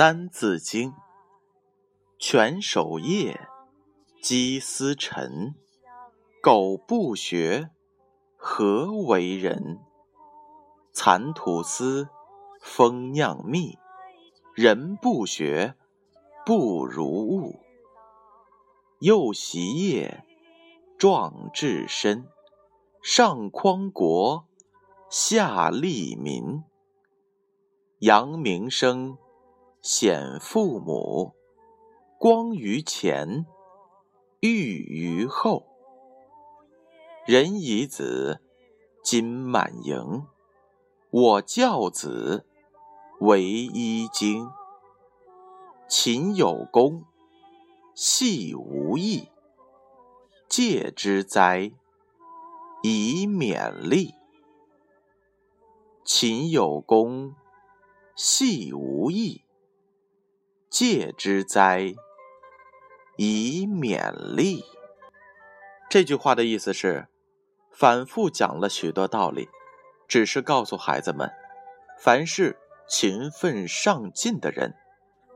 三字经》：犬守夜，鸡司晨。狗不学，何为人？蚕吐丝，蜂酿蜜。人不学，不如物。幼习业，壮志身。上匡国，下利民。扬名声，显父母。光于前，裕于后。人以子，金满盈。我教子，为一经。勤有功，戏无益。戒之哉，以勉励。勤有功，戏无益。戒之哉，以勉励。这句话的意思是，反复讲了许多道理，只是告诉孩子们，凡是勤奋上进的人。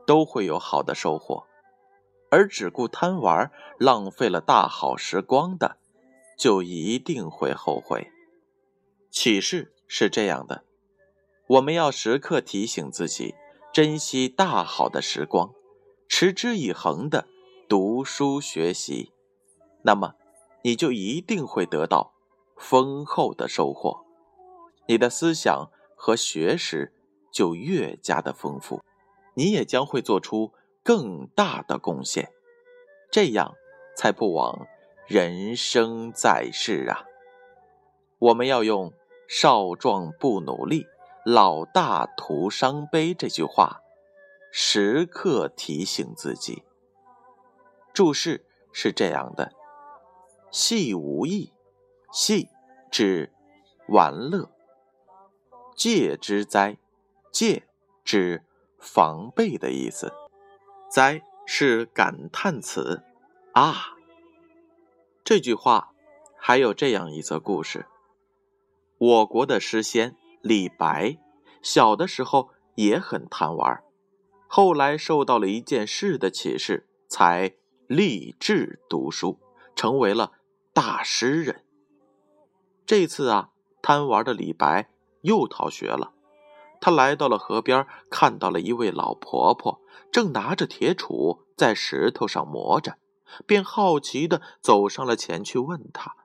都会有好的收获，而只顾贪玩、浪费了大好时光的，就一定会后悔。启示是这样的：我们要时刻提醒自己，珍惜大好的时光，持之以恒的读书学习，那么你就一定会得到丰厚的收获，你的思想和学识就越加的丰富。你也将会做出更大的贡献，这样才不枉人生在世啊！我们要用“少壮不努力，老大徒伤悲”这句话，时刻提醒自己。注释是这样的：“戏无益，戏指玩乐。戒之哉，戒指。”防备的意思，哉是感叹词，啊。这句话还有这样一则故事：我国的诗仙李白，小的时候也很贪玩，后来受到了一件事的启示，才立志读书，成为了大诗人。这次啊，贪玩的李白又逃学了。他来到了河边，看到了一位老婆婆，正拿着铁杵在石头上磨着，便好奇的走上了前去，问她：“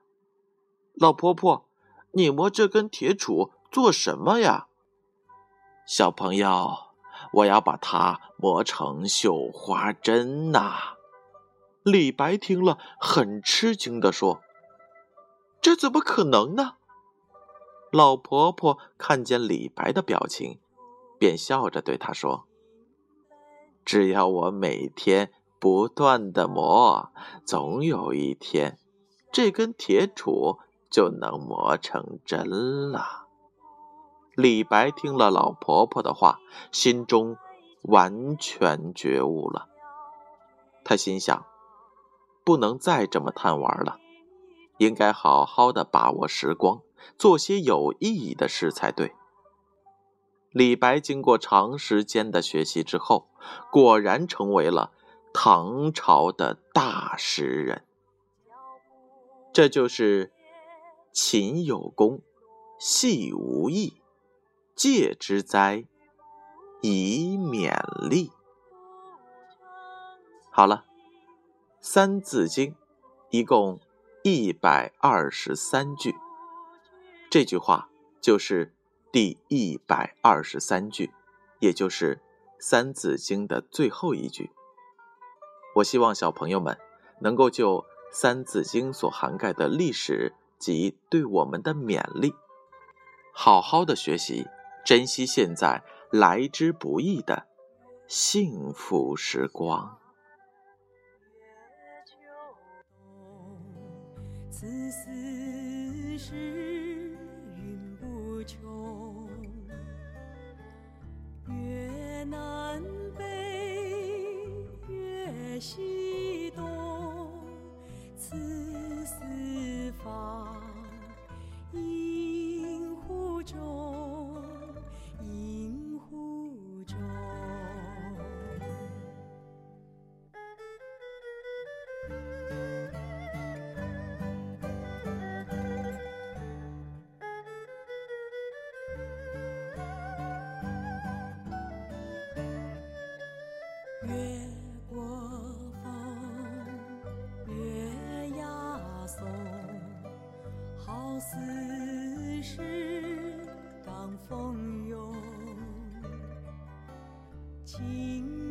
老婆婆，你磨这根铁杵做什么呀？”小朋友，我要把它磨成绣花针呐！李白听了，很吃惊的说：“这怎么可能呢？”老婆婆看见李白的表情，便笑着对他说：“只要我每天不断的磨，总有一天，这根铁杵就能磨成针了。”李白听了老婆婆的话，心中完全觉悟了。他心想：不能再这么贪玩了，应该好好的把握时光。做些有意义的事才对。李白经过长时间的学习之后，果然成为了唐朝的大诗人。这就是“勤有功，戏无益，戒之哉，以勉励。”好了，《三字经》一共一百二十三句。这句话就是第一百二十三句，也就是《三字经》的最后一句。我希望小朋友们能够就《三字经》所涵盖的历史及对我们的勉励，好好的学习，珍惜现在来之不易的幸福时光。情。